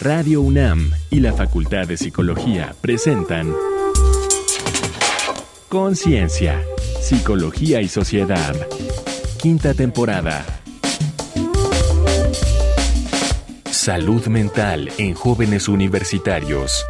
Radio UNAM y la Facultad de Psicología presentan Conciencia, Psicología y Sociedad. Quinta temporada. Salud mental en jóvenes universitarios.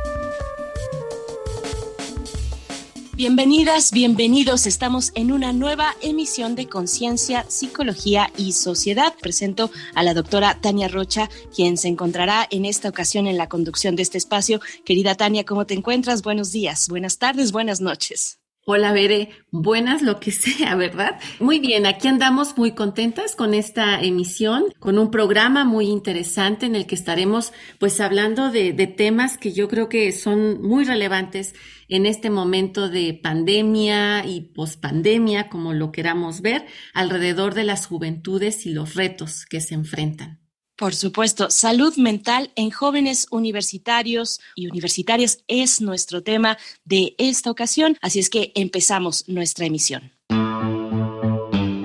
Bienvenidas, bienvenidos. Estamos en una nueva emisión de Conciencia, Psicología y Sociedad. Presento a la doctora Tania Rocha, quien se encontrará en esta ocasión en la conducción de este espacio. Querida Tania, ¿cómo te encuentras? Buenos días, buenas tardes, buenas noches. Hola, Bere. Buenas, lo que sea, ¿verdad? Muy bien, aquí andamos muy contentas con esta emisión, con un programa muy interesante en el que estaremos pues hablando de, de temas que yo creo que son muy relevantes en este momento de pandemia y pospandemia, como lo queramos ver, alrededor de las juventudes y los retos que se enfrentan. Por supuesto, salud mental en jóvenes universitarios y universitarias es nuestro tema de esta ocasión, así es que empezamos nuestra emisión.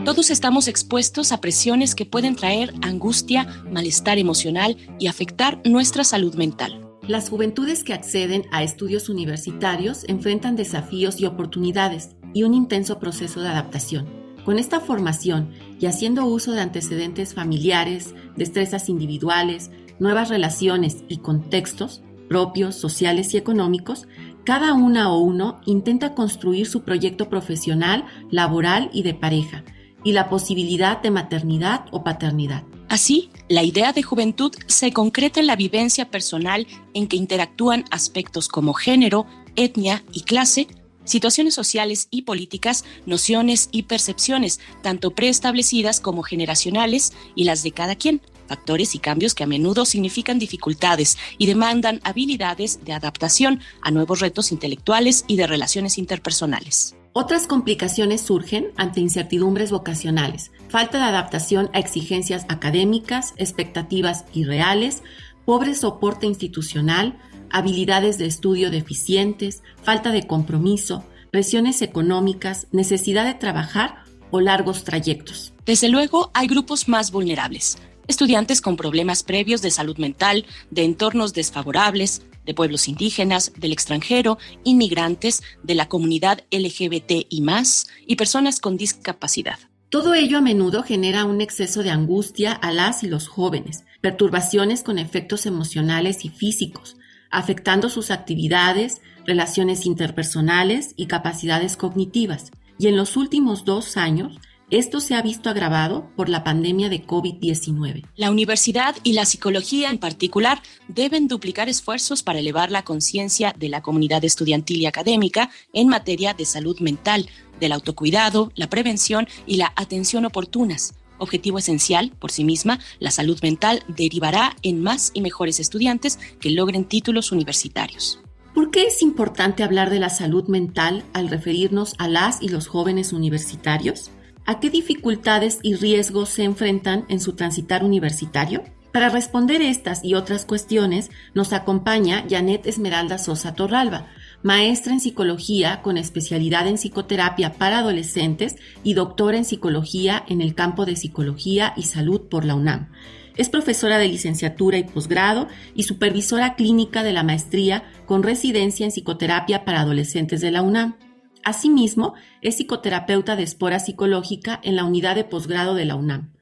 Todos estamos expuestos a presiones que pueden traer angustia, malestar emocional y afectar nuestra salud mental. Las juventudes que acceden a estudios universitarios enfrentan desafíos y oportunidades y un intenso proceso de adaptación. Con esta formación y haciendo uso de antecedentes familiares, destrezas individuales, nuevas relaciones y contextos propios, sociales y económicos, cada una o uno intenta construir su proyecto profesional, laboral y de pareja, y la posibilidad de maternidad o paternidad. Así, la idea de juventud se concreta en la vivencia personal en que interactúan aspectos como género, etnia y clase, situaciones sociales y políticas, nociones y percepciones, tanto preestablecidas como generacionales y las de cada quien, factores y cambios que a menudo significan dificultades y demandan habilidades de adaptación a nuevos retos intelectuales y de relaciones interpersonales. Otras complicaciones surgen ante incertidumbres vocacionales, falta de adaptación a exigencias académicas, expectativas irreales, pobre soporte institucional, habilidades de estudio deficientes, falta de compromiso, presiones económicas, necesidad de trabajar o largos trayectos. Desde luego, hay grupos más vulnerables, estudiantes con problemas previos de salud mental, de entornos desfavorables, de pueblos indígenas, del extranjero, inmigrantes, de la comunidad LGBT y más, y personas con discapacidad. Todo ello a menudo genera un exceso de angustia a las y los jóvenes, perturbaciones con efectos emocionales y físicos, afectando sus actividades, relaciones interpersonales y capacidades cognitivas. Y en los últimos dos años, esto se ha visto agravado por la pandemia de COVID-19. La universidad y la psicología en particular deben duplicar esfuerzos para elevar la conciencia de la comunidad estudiantil y académica en materia de salud mental, del autocuidado, la prevención y la atención oportunas. Objetivo esencial, por sí misma, la salud mental derivará en más y mejores estudiantes que logren títulos universitarios. ¿Por qué es importante hablar de la salud mental al referirnos a las y los jóvenes universitarios? ¿A qué dificultades y riesgos se enfrentan en su transitar universitario? Para responder estas y otras cuestiones nos acompaña Janet Esmeralda Sosa Torralba, maestra en psicología con especialidad en psicoterapia para adolescentes y doctora en psicología en el campo de psicología y salud por la UNAM. Es profesora de licenciatura y posgrado y supervisora clínica de la maestría con residencia en psicoterapia para adolescentes de la UNAM. Asimismo, es psicoterapeuta de espora psicológica en la unidad de posgrado de la UNAM.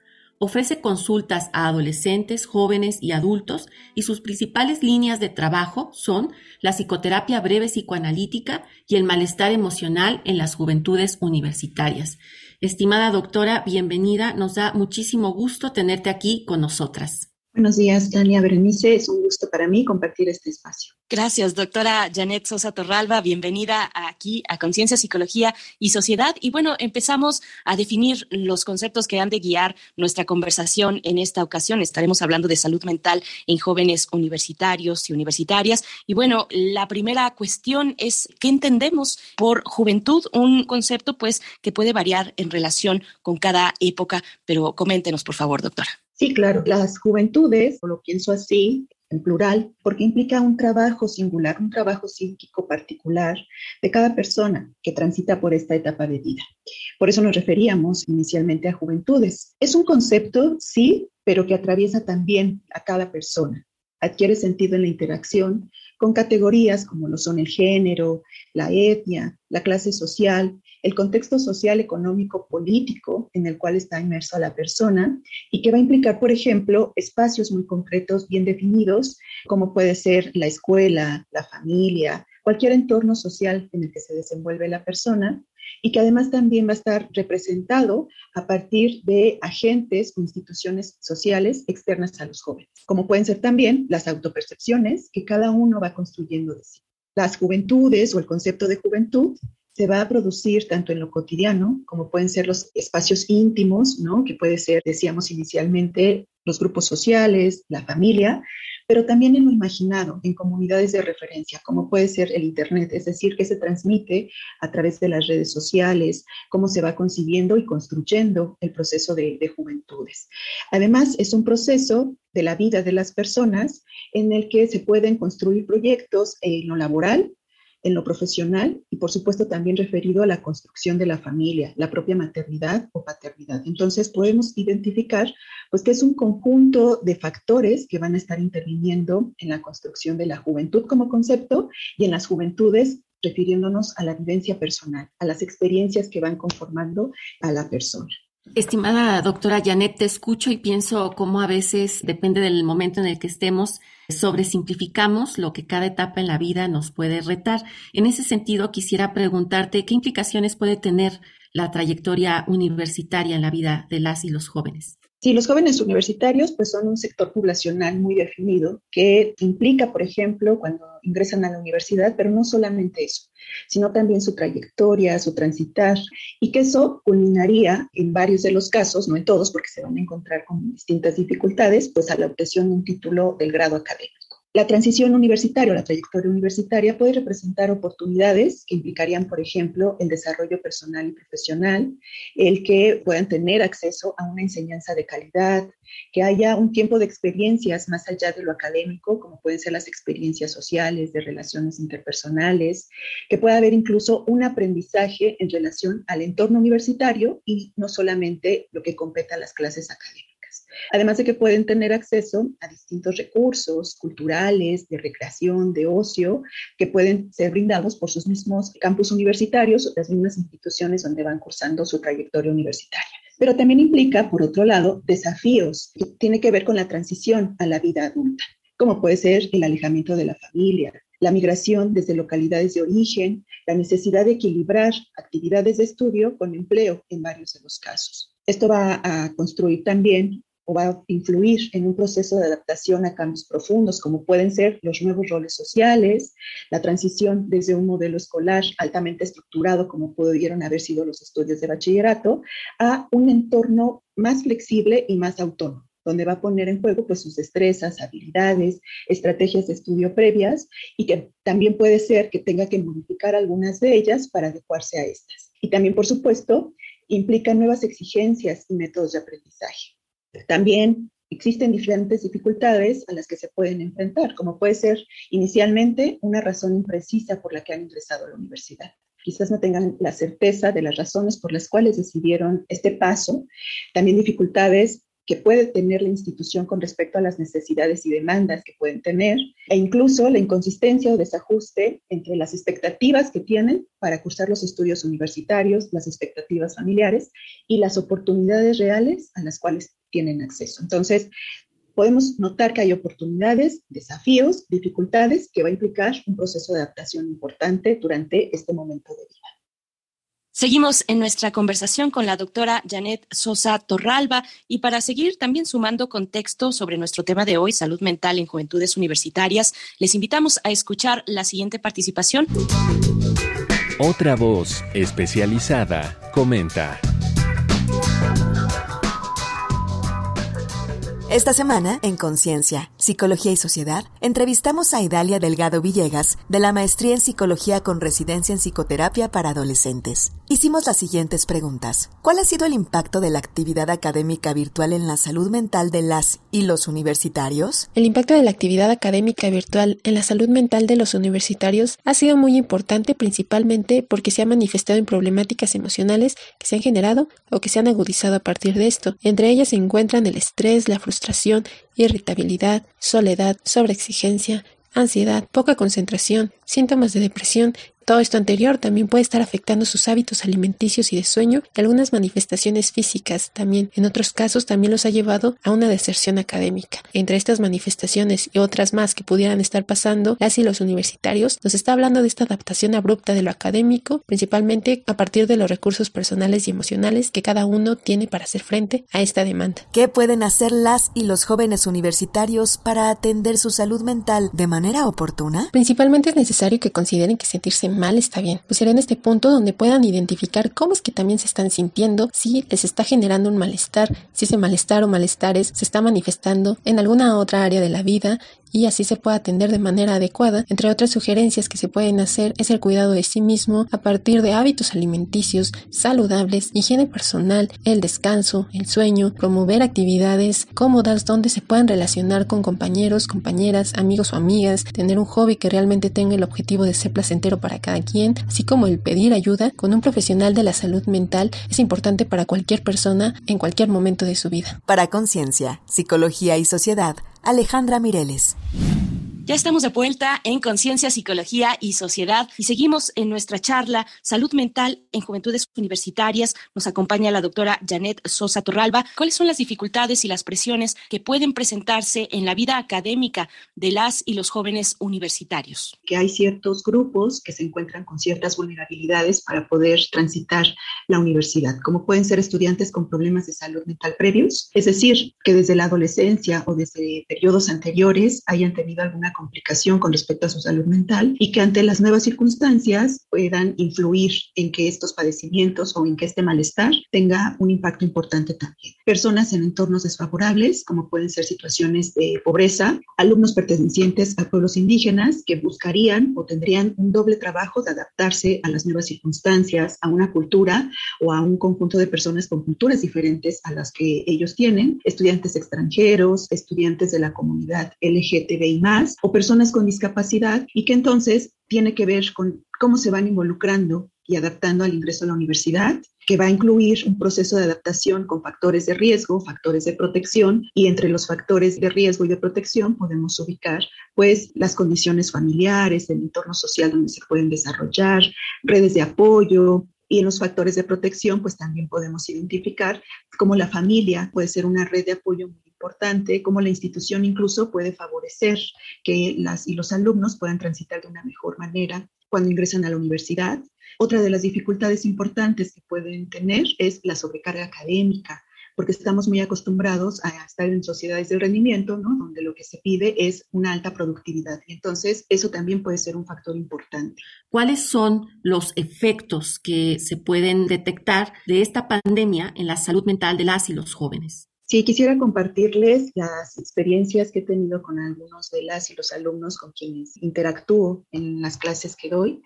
Ofrece consultas a adolescentes, jóvenes y adultos y sus principales líneas de trabajo son la psicoterapia breve psicoanalítica y el malestar emocional en las juventudes universitarias. Estimada doctora, bienvenida. Nos da muchísimo gusto tenerte aquí con nosotras. Buenos días, Tania Berenice. Es un gusto para mí compartir este espacio. Gracias, doctora Janet Sosa Torralba. Bienvenida aquí a Conciencia, Psicología y Sociedad. Y bueno, empezamos a definir los conceptos que han de guiar nuestra conversación en esta ocasión. Estaremos hablando de salud mental en jóvenes universitarios y universitarias. Y bueno, la primera cuestión es ¿qué entendemos por juventud? Un concepto pues que puede variar en relación con cada época, pero coméntenos, por favor, doctora. Sí, claro, las juventudes, lo pienso así, en plural, porque implica un trabajo singular, un trabajo psíquico particular de cada persona que transita por esta etapa de vida. Por eso nos referíamos inicialmente a juventudes. Es un concepto, sí, pero que atraviesa también a cada persona adquiere sentido en la interacción con categorías como lo son el género, la etnia, la clase social, el contexto social, económico, político en el cual está inmersa la persona y que va a implicar, por ejemplo, espacios muy concretos, bien definidos, como puede ser la escuela, la familia, cualquier entorno social en el que se desenvuelve la persona y que además también va a estar representado a partir de agentes o instituciones sociales externas a los jóvenes, como pueden ser también las autopercepciones que cada uno va construyendo de sí. Las juventudes o el concepto de juventud se va a producir tanto en lo cotidiano, como pueden ser los espacios íntimos, ¿no? Que puede ser, decíamos inicialmente, los grupos sociales, la familia, pero también en lo imaginado, en comunidades de referencia, como puede ser el Internet, es decir, que se transmite a través de las redes sociales, cómo se va concibiendo y construyendo el proceso de, de juventudes. Además, es un proceso de la vida de las personas en el que se pueden construir proyectos en lo laboral, en lo profesional y por supuesto también referido a la construcción de la familia, la propia maternidad o paternidad. Entonces podemos identificar pues que es un conjunto de factores que van a estar interviniendo en la construcción de la juventud como concepto y en las juventudes refiriéndonos a la vivencia personal, a las experiencias que van conformando a la persona. Estimada doctora Janet, te escucho y pienso cómo a veces, depende del momento en el que estemos, sobresimplificamos lo que cada etapa en la vida nos puede retar. En ese sentido, quisiera preguntarte qué implicaciones puede tener la trayectoria universitaria en la vida de las y los jóvenes. Sí, los jóvenes universitarios pues son un sector poblacional muy definido que implica, por ejemplo, cuando ingresan a la universidad, pero no solamente eso, sino también su trayectoria, su transitar, y que eso culminaría en varios de los casos, no en todos, porque se van a encontrar con distintas dificultades, pues a la obtención de un título del grado académico. La transición universitaria o la trayectoria universitaria puede representar oportunidades que implicarían, por ejemplo, el desarrollo personal y profesional, el que puedan tener acceso a una enseñanza de calidad, que haya un tiempo de experiencias más allá de lo académico, como pueden ser las experiencias sociales, de relaciones interpersonales, que pueda haber incluso un aprendizaje en relación al entorno universitario y no solamente lo que compete a las clases académicas. Además de que pueden tener acceso a distintos recursos culturales, de recreación, de ocio, que pueden ser brindados por sus mismos campus universitarios o las mismas instituciones donde van cursando su trayectoria universitaria. Pero también implica, por otro lado, desafíos que tienen que ver con la transición a la vida adulta, como puede ser el alejamiento de la familia, la migración desde localidades de origen, la necesidad de equilibrar actividades de estudio con empleo en varios de los casos. Esto va a construir también o va a influir en un proceso de adaptación a cambios profundos, como pueden ser los nuevos roles sociales, la transición desde un modelo escolar altamente estructurado, como pudieron haber sido los estudios de bachillerato, a un entorno más flexible y más autónomo donde va a poner en juego pues sus destrezas, habilidades, estrategias de estudio previas y que también puede ser que tenga que modificar algunas de ellas para adecuarse a estas. Y también, por supuesto, implica nuevas exigencias y métodos de aprendizaje. También existen diferentes dificultades a las que se pueden enfrentar, como puede ser inicialmente una razón imprecisa por la que han ingresado a la universidad. Quizás no tengan la certeza de las razones por las cuales decidieron este paso. También dificultades que puede tener la institución con respecto a las necesidades y demandas que pueden tener, e incluso la inconsistencia o desajuste entre las expectativas que tienen para cursar los estudios universitarios, las expectativas familiares y las oportunidades reales a las cuales tienen acceso. Entonces, podemos notar que hay oportunidades, desafíos, dificultades que va a implicar un proceso de adaptación importante durante este momento de vida. Seguimos en nuestra conversación con la doctora Janet Sosa Torralba y para seguir también sumando contexto sobre nuestro tema de hoy, salud mental en juventudes universitarias, les invitamos a escuchar la siguiente participación. Otra voz especializada comenta. Esta semana, en Conciencia, Psicología y Sociedad, entrevistamos a Idalia Delgado Villegas, de la Maestría en Psicología con residencia en Psicoterapia para Adolescentes. Hicimos las siguientes preguntas. ¿Cuál ha sido el impacto de la actividad académica virtual en la salud mental de las y los universitarios? El impacto de la actividad académica virtual en la salud mental de los universitarios ha sido muy importante principalmente porque se ha manifestado en problemáticas emocionales que se han generado o que se han agudizado a partir de esto. Entre ellas se encuentran el estrés, la frustración, irritabilidad, soledad, sobreexigencia, ansiedad, poca concentración, síntomas de depresión todo esto anterior también puede estar afectando sus hábitos alimenticios y de sueño y algunas manifestaciones físicas también. En otros casos también los ha llevado a una deserción académica. Entre estas manifestaciones y otras más que pudieran estar pasando, las y los universitarios nos está hablando de esta adaptación abrupta de lo académico, principalmente a partir de los recursos personales y emocionales que cada uno tiene para hacer frente a esta demanda. ¿Qué pueden hacer las y los jóvenes universitarios para atender su salud mental de manera oportuna? Principalmente es necesario que consideren que sentirse mal está bien. Pues será en este punto donde puedan identificar cómo es que también se están sintiendo, si les está generando un malestar, si ese malestar o malestares se está manifestando en alguna otra área de la vida y así se puede atender de manera adecuada. Entre otras sugerencias que se pueden hacer es el cuidado de sí mismo a partir de hábitos alimenticios saludables, higiene personal, el descanso, el sueño, promover actividades cómodas donde se puedan relacionar con compañeros, compañeras, amigos o amigas, tener un hobby que realmente tenga el objetivo de ser placentero para cada quien, así como el pedir ayuda con un profesional de la salud mental es importante para cualquier persona en cualquier momento de su vida. Para Conciencia, Psicología y Sociedad, Alejandra Mireles. Ya estamos de vuelta en Conciencia, Psicología y Sociedad y seguimos en nuestra charla Salud Mental en Juventudes Universitarias. Nos acompaña la doctora Janet Sosa Torralba. ¿Cuáles son las dificultades y las presiones que pueden presentarse en la vida académica de las y los jóvenes universitarios? Que hay ciertos grupos que se encuentran con ciertas vulnerabilidades para poder transitar la universidad, como pueden ser estudiantes con problemas de salud mental previos, es decir, que desde la adolescencia o desde periodos anteriores hayan tenido alguna complicación con respecto a su salud mental y que ante las nuevas circunstancias puedan influir en que estos padecimientos o en que este malestar tenga un impacto importante también. Personas en entornos desfavorables, como pueden ser situaciones de pobreza, alumnos pertenecientes a pueblos indígenas que buscarían o tendrían un doble trabajo de adaptarse a las nuevas circunstancias, a una cultura o a un conjunto de personas con culturas diferentes a las que ellos tienen, estudiantes extranjeros, estudiantes de la comunidad LGTBI más o personas con discapacidad y que entonces tiene que ver con cómo se van involucrando y adaptando al ingreso a la universidad, que va a incluir un proceso de adaptación con factores de riesgo, factores de protección, y entre los factores de riesgo y de protección podemos ubicar pues las condiciones familiares, el entorno social donde se pueden desarrollar, redes de apoyo, y en los factores de protección, pues también podemos identificar cómo la familia puede ser una red de apoyo muy importante, cómo la institución incluso puede favorecer que las y los alumnos puedan transitar de una mejor manera cuando ingresan a la universidad. Otra de las dificultades importantes que pueden tener es la sobrecarga académica, porque estamos muy acostumbrados a estar en sociedades de rendimiento, ¿no? donde lo que se pide es una alta productividad. Entonces, eso también puede ser un factor importante. ¿Cuáles son los efectos que se pueden detectar de esta pandemia en la salud mental de las y los jóvenes? Sí, quisiera compartirles las experiencias que he tenido con algunos de las y los alumnos con quienes interactúo en las clases que doy.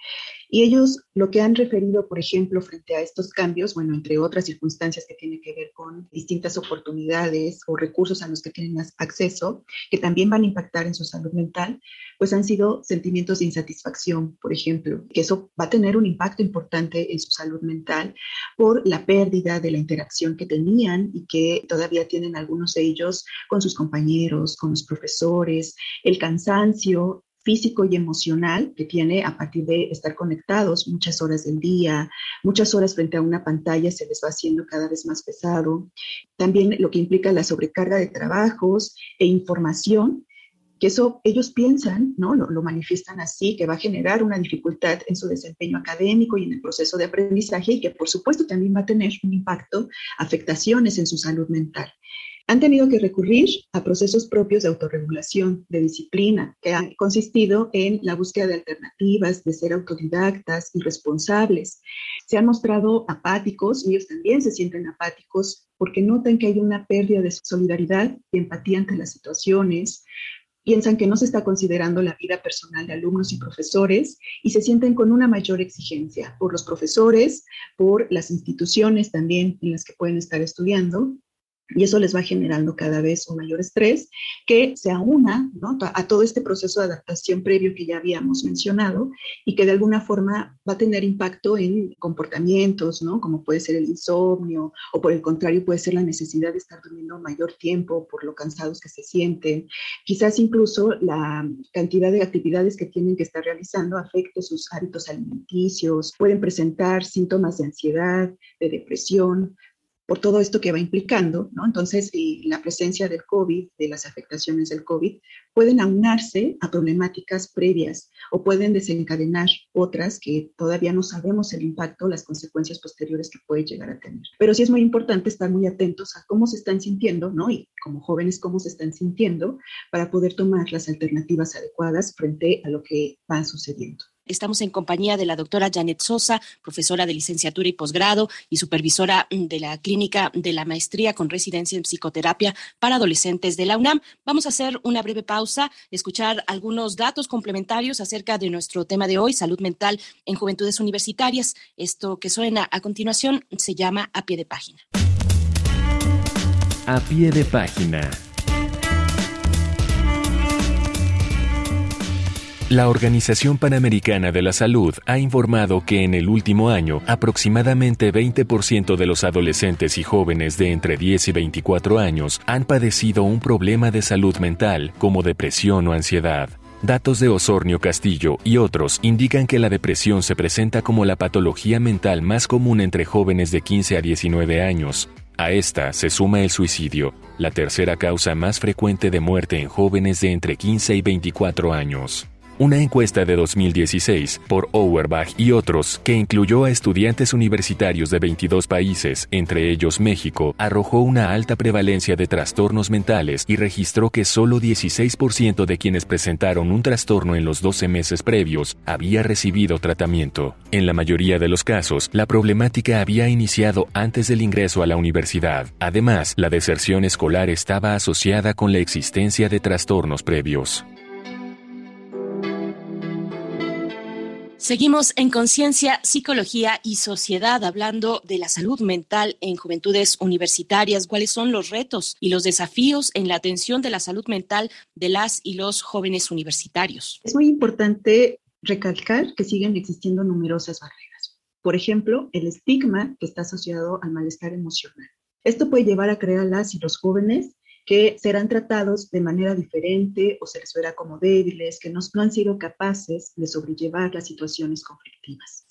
Y ellos lo que han referido, por ejemplo, frente a estos cambios, bueno, entre otras circunstancias que tienen que ver con distintas oportunidades o recursos a los que tienen acceso, que también van a impactar en su salud mental, pues han sido sentimientos de insatisfacción, por ejemplo, que eso va a tener un impacto importante en su salud mental por la pérdida de la interacción que tenían y que todavía tienen algunos de ellos con sus compañeros, con los profesores, el cansancio, físico y emocional que tiene a partir de estar conectados muchas horas del día, muchas horas frente a una pantalla se les va haciendo cada vez más pesado. También lo que implica la sobrecarga de trabajos e información que eso ellos piensan, ¿no? Lo, lo, manifiestan así, que va a generar una dificultad en su desempeño académico y en el proceso de aprendizaje y que por supuesto también va a tener un impacto, afectaciones en su salud mental han tenido que recurrir a procesos propios de autorregulación, de disciplina, que han consistido en la búsqueda de alternativas, de ser autodidactas y responsables. Se han mostrado apáticos y ellos también se sienten apáticos porque notan que hay una pérdida de solidaridad y empatía ante las situaciones, piensan que no se está considerando la vida personal de alumnos y profesores y se sienten con una mayor exigencia por los profesores, por las instituciones también en las que pueden estar estudiando y eso les va generando cada vez un mayor estrés que se aúna a todo este proceso de adaptación previo que ya habíamos mencionado y que de alguna forma va a tener impacto en comportamientos, ¿no? como puede ser el insomnio o por el contrario puede ser la necesidad de estar durmiendo mayor tiempo por lo cansados que se sienten. Quizás incluso la cantidad de actividades que tienen que estar realizando afecte sus hábitos alimenticios, pueden presentar síntomas de ansiedad, de depresión, por todo esto que va implicando, ¿no? Entonces, eh, la presencia del COVID, de las afectaciones del COVID, pueden aunarse a problemáticas previas o pueden desencadenar otras que todavía no sabemos el impacto, las consecuencias posteriores que puede llegar a tener. Pero sí es muy importante estar muy atentos a cómo se están sintiendo, ¿no? Y como jóvenes, cómo se están sintiendo para poder tomar las alternativas adecuadas frente a lo que va sucediendo. Estamos en compañía de la doctora Janet Sosa, profesora de licenciatura y posgrado y supervisora de la clínica de la maestría con residencia en psicoterapia para adolescentes de la UNAM. Vamos a hacer una breve pausa, escuchar algunos datos complementarios acerca de nuestro tema de hoy, salud mental en juventudes universitarias. Esto que suena a continuación se llama A pie de página. A pie de página. La Organización Panamericana de la Salud ha informado que en el último año aproximadamente 20% de los adolescentes y jóvenes de entre 10 y 24 años han padecido un problema de salud mental como depresión o ansiedad. Datos de Osornio Castillo y otros indican que la depresión se presenta como la patología mental más común entre jóvenes de 15 a 19 años. A esta se suma el suicidio, la tercera causa más frecuente de muerte en jóvenes de entre 15 y 24 años. Una encuesta de 2016 por Auerbach y otros, que incluyó a estudiantes universitarios de 22 países, entre ellos México, arrojó una alta prevalencia de trastornos mentales y registró que solo 16% de quienes presentaron un trastorno en los 12 meses previos había recibido tratamiento. En la mayoría de los casos, la problemática había iniciado antes del ingreso a la universidad. Además, la deserción escolar estaba asociada con la existencia de trastornos previos. Seguimos en Conciencia, Psicología y Sociedad hablando de la salud mental en juventudes universitarias, cuáles son los retos y los desafíos en la atención de la salud mental de las y los jóvenes universitarios. Es muy importante recalcar que siguen existiendo numerosas barreras. Por ejemplo, el estigma que está asociado al malestar emocional. Esto puede llevar a crear las y los jóvenes que serán tratados de manera diferente o se les verá como débiles, que no, no han sido capaces de sobrellevar las situaciones conflictivas.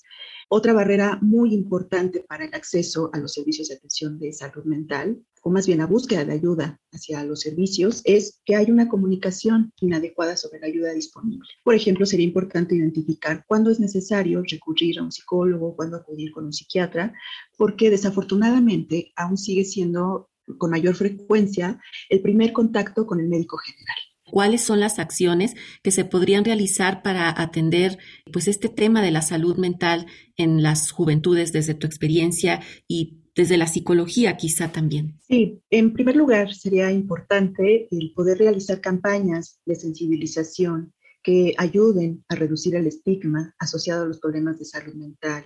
Otra barrera muy importante para el acceso a los servicios de atención de salud mental, o más bien la búsqueda de ayuda hacia los servicios, es que hay una comunicación inadecuada sobre la ayuda disponible. Por ejemplo, sería importante identificar cuándo es necesario recurrir a un psicólogo, cuándo acudir con un psiquiatra, porque desafortunadamente aún sigue siendo con mayor frecuencia el primer contacto con el médico general. ¿Cuáles son las acciones que se podrían realizar para atender pues este tema de la salud mental en las juventudes desde tu experiencia y desde la psicología quizá también? Sí, en primer lugar sería importante el poder realizar campañas de sensibilización que ayuden a reducir el estigma asociado a los problemas de salud mental,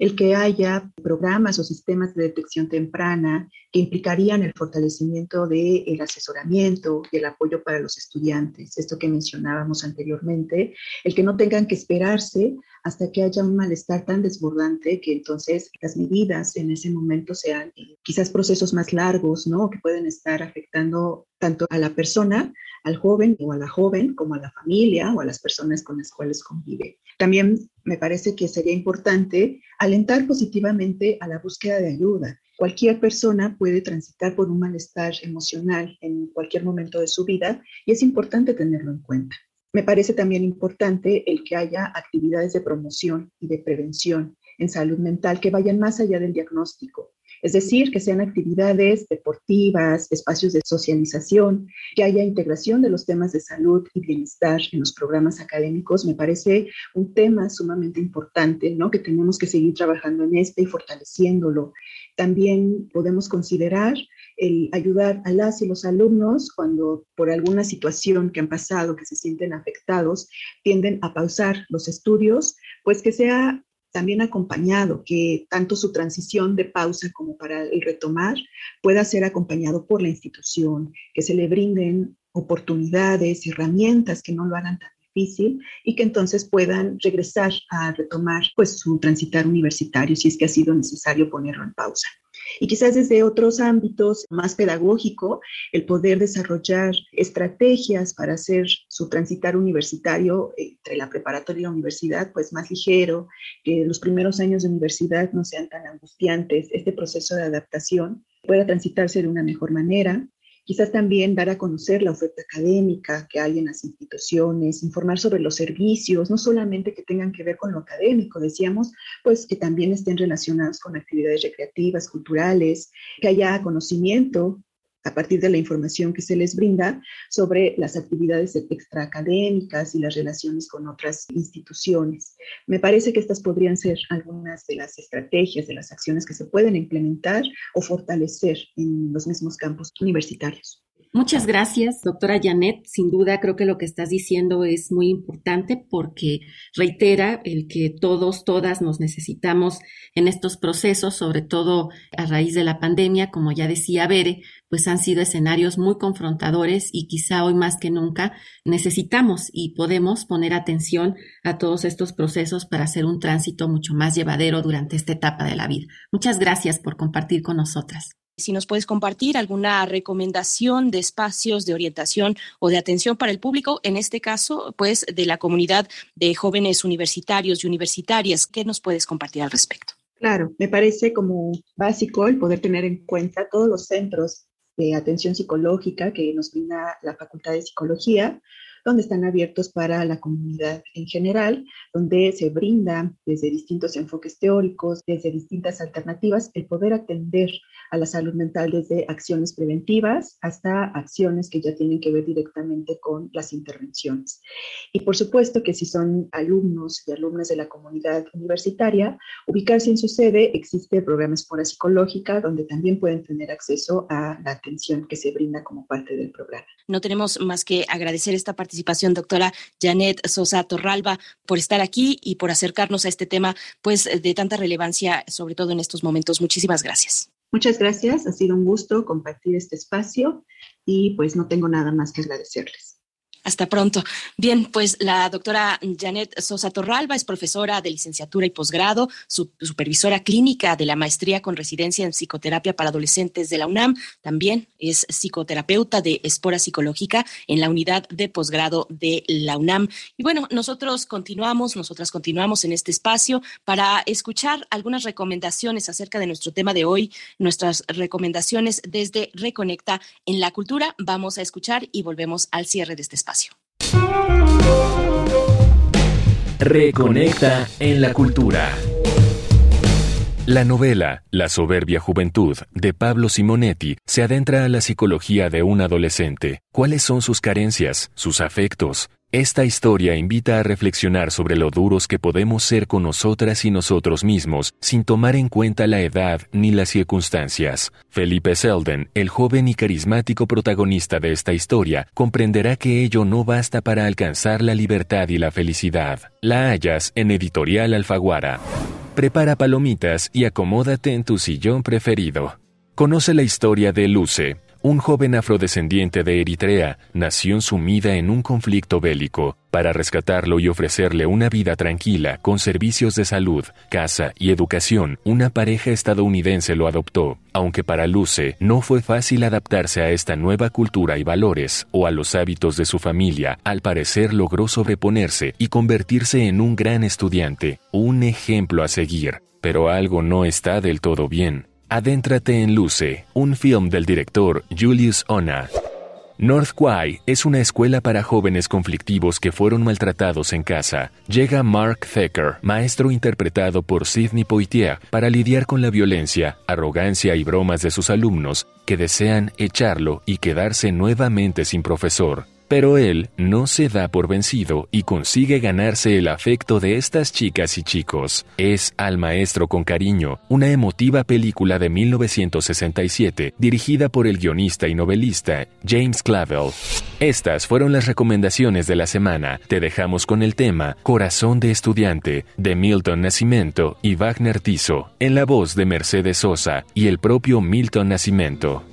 el que haya programas o sistemas de detección temprana que implicarían el fortalecimiento del asesoramiento y el apoyo para los estudiantes, esto que mencionábamos anteriormente, el que no tengan que esperarse hasta que haya un malestar tan desbordante que entonces las medidas en ese momento sean eh, quizás procesos más largos, ¿no? Que pueden estar afectando tanto a la persona, al joven o a la joven, como a la familia o a las personas con las cuales convive. También me parece que sería importante alentar positivamente a la búsqueda de ayuda. Cualquier persona puede transitar por un malestar emocional en cualquier momento de su vida y es importante tenerlo en cuenta. Me parece también importante el que haya actividades de promoción y de prevención en salud mental que vayan más allá del diagnóstico. Es decir, que sean actividades deportivas, espacios de socialización, que haya integración de los temas de salud y bienestar en los programas académicos, me parece un tema sumamente importante, ¿no? Que tenemos que seguir trabajando en este y fortaleciéndolo. También podemos considerar el ayudar a las y los alumnos cuando por alguna situación que han pasado, que se sienten afectados, tienden a pausar los estudios, pues que sea también acompañado, que tanto su transición de pausa como para el retomar pueda ser acompañado por la institución, que se le brinden oportunidades, herramientas que no lo hagan tan difícil y que entonces puedan regresar a retomar pues su transitar universitario si es que ha sido necesario ponerlo en pausa. Y quizás desde otros ámbitos más pedagógico, el poder desarrollar estrategias para hacer su transitar universitario entre la preparatoria y la universidad, pues más ligero, que los primeros años de universidad no sean tan angustiantes, este proceso de adaptación pueda transitarse de una mejor manera Quizás también dar a conocer la oferta académica que hay en las instituciones, informar sobre los servicios, no solamente que tengan que ver con lo académico, decíamos, pues que también estén relacionados con actividades recreativas, culturales, que haya conocimiento a partir de la información que se les brinda sobre las actividades extraacadémicas y las relaciones con otras instituciones. Me parece que estas podrían ser algunas de las estrategias, de las acciones que se pueden implementar o fortalecer en los mismos campos universitarios. Muchas gracias, doctora Janet. Sin duda, creo que lo que estás diciendo es muy importante porque reitera el que todos, todas nos necesitamos en estos procesos, sobre todo a raíz de la pandemia, como ya decía Bere, pues han sido escenarios muy confrontadores y quizá hoy más que nunca necesitamos y podemos poner atención a todos estos procesos para hacer un tránsito mucho más llevadero durante esta etapa de la vida. Muchas gracias por compartir con nosotras si nos puedes compartir alguna recomendación de espacios de orientación o de atención para el público, en este caso, pues de la comunidad de jóvenes universitarios y universitarias. ¿Qué nos puedes compartir al respecto? Claro, me parece como básico el poder tener en cuenta todos los centros de atención psicológica que nos brinda la Facultad de Psicología, donde están abiertos para la comunidad en general, donde se brinda desde distintos enfoques teóricos, desde distintas alternativas, el poder atender a la salud mental desde acciones preventivas hasta acciones que ya tienen que ver directamente con las intervenciones. Y por supuesto que si son alumnos y alumnas de la comunidad universitaria, ubicarse en su sede existe programas por psicológica donde también pueden tener acceso a la atención que se brinda como parte del programa. No tenemos más que agradecer esta participación, doctora Janet Sosa Torralba, por estar aquí y por acercarnos a este tema pues de tanta relevancia, sobre todo en estos momentos. Muchísimas gracias. Muchas gracias, ha sido un gusto compartir este espacio y pues no tengo nada más que agradecerles. Hasta pronto. Bien, pues la doctora Janet Sosa Torralba es profesora de licenciatura y posgrado, supervisora clínica de la maestría con residencia en psicoterapia para adolescentes de la UNAM. También es psicoterapeuta de espora psicológica en la unidad de posgrado de la UNAM. Y bueno, nosotros continuamos, nosotras continuamos en este espacio para escuchar algunas recomendaciones acerca de nuestro tema de hoy, nuestras recomendaciones desde Reconecta en la cultura. Vamos a escuchar y volvemos al cierre de este espacio. Reconecta en la cultura. La novela La soberbia juventud de Pablo Simonetti se adentra a la psicología de un adolescente. ¿Cuáles son sus carencias, sus afectos, esta historia invita a reflexionar sobre lo duros que podemos ser con nosotras y nosotros mismos sin tomar en cuenta la edad ni las circunstancias. Felipe Selden, el joven y carismático protagonista de esta historia, comprenderá que ello no basta para alcanzar la libertad y la felicidad. La hallas en Editorial Alfaguara. Prepara palomitas y acomódate en tu sillón preferido. Conoce la historia de Luce, un joven afrodescendiente de Eritrea nació sumida en un conflicto bélico. Para rescatarlo y ofrecerle una vida tranquila, con servicios de salud, casa y educación, una pareja estadounidense lo adoptó. Aunque para Luce no fue fácil adaptarse a esta nueva cultura y valores, o a los hábitos de su familia, al parecer logró sobreponerse y convertirse en un gran estudiante, un ejemplo a seguir. Pero algo no está del todo bien. Adéntrate en Luce, un film del director Julius Ona. North Quay es una escuela para jóvenes conflictivos que fueron maltratados en casa. Llega Mark Thacker, maestro interpretado por Sidney Poitier, para lidiar con la violencia, arrogancia y bromas de sus alumnos que desean echarlo y quedarse nuevamente sin profesor. Pero él no se da por vencido y consigue ganarse el afecto de estas chicas y chicos. Es Al Maestro con Cariño, una emotiva película de 1967 dirigida por el guionista y novelista James Clavel. Estas fueron las recomendaciones de la semana. Te dejamos con el tema Corazón de Estudiante de Milton Nascimento y Wagner Tiso, en la voz de Mercedes Sosa y el propio Milton Nascimento.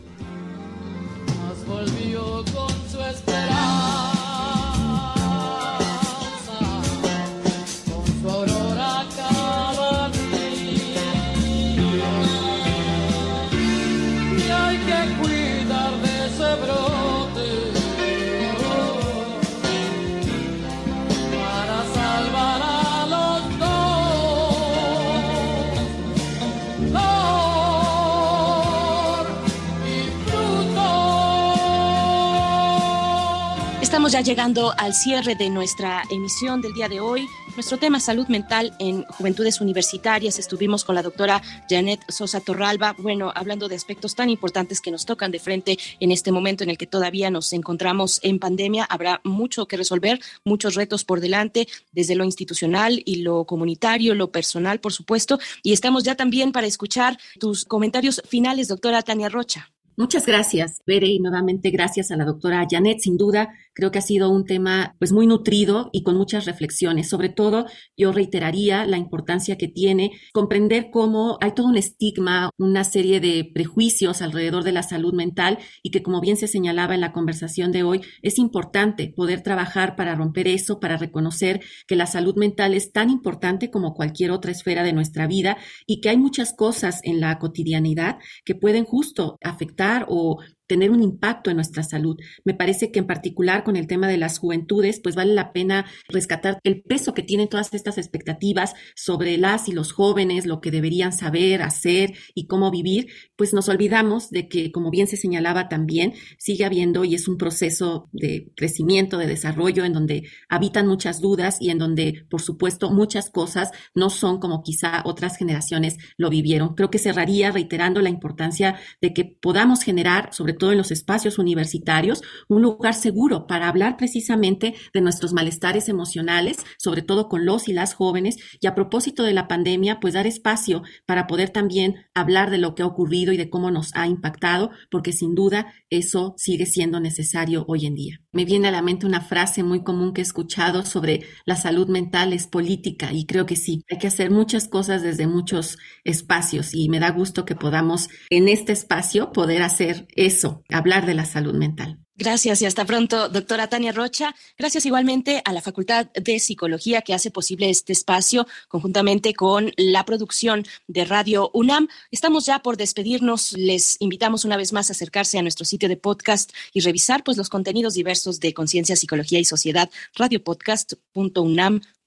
Ya llegando al cierre de nuestra emisión del día de hoy. Nuestro tema salud mental en juventudes universitarias. Estuvimos con la doctora Janet Sosa Torralba, bueno, hablando de aspectos tan importantes que nos tocan de frente en este momento en el que todavía nos encontramos en pandemia. Habrá mucho que resolver, muchos retos por delante, desde lo institucional y lo comunitario, lo personal, por supuesto. Y estamos ya también para escuchar tus comentarios finales, doctora Tania Rocha. Muchas gracias, Bere, y nuevamente gracias a la doctora Janet. Sin duda, creo que ha sido un tema pues muy nutrido y con muchas reflexiones. Sobre todo, yo reiteraría la importancia que tiene comprender cómo hay todo un estigma, una serie de prejuicios alrededor de la salud mental y que, como bien se señalaba en la conversación de hoy, es importante poder trabajar para romper eso, para reconocer que la salud mental es tan importante como cualquier otra esfera de nuestra vida y que hay muchas cosas en la cotidianidad que pueden justo afectar o tener un impacto en nuestra salud. Me parece que en particular con el tema de las juventudes, pues vale la pena rescatar el peso que tienen todas estas expectativas sobre las y los jóvenes, lo que deberían saber, hacer y cómo vivir, pues nos olvidamos de que, como bien se señalaba también, sigue habiendo y es un proceso de crecimiento, de desarrollo, en donde habitan muchas dudas y en donde, por supuesto, muchas cosas no son como quizá otras generaciones lo vivieron. Creo que cerraría reiterando la importancia de que podamos generar, sobre todo en los espacios universitarios, un lugar seguro para hablar precisamente de nuestros malestares emocionales, sobre todo con los y las jóvenes, y a propósito de la pandemia, pues dar espacio para poder también hablar de lo que ha ocurrido y de cómo nos ha impactado, porque sin duda eso sigue siendo necesario hoy en día. Me viene a la mente una frase muy común que he escuchado sobre la salud mental es política y creo que sí, hay que hacer muchas cosas desde muchos espacios y me da gusto que podamos en este espacio poder hacer eso hablar de la salud mental. Gracias y hasta pronto, doctora Tania Rocha. Gracias igualmente a la Facultad de Psicología que hace posible este espacio conjuntamente con la producción de Radio UNAM. Estamos ya por despedirnos. Les invitamos una vez más a acercarse a nuestro sitio de podcast y revisar pues los contenidos diversos de Conciencia, Psicología y Sociedad,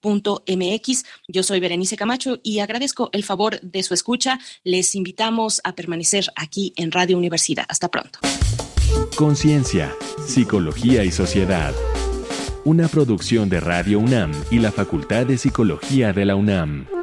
radiopodcast.unam.mx. Yo soy Berenice Camacho y agradezco el favor de su escucha. Les invitamos a permanecer aquí en Radio Universidad. Hasta pronto. Conciencia, Psicología y Sociedad. Una producción de Radio UNAM y la Facultad de Psicología de la UNAM.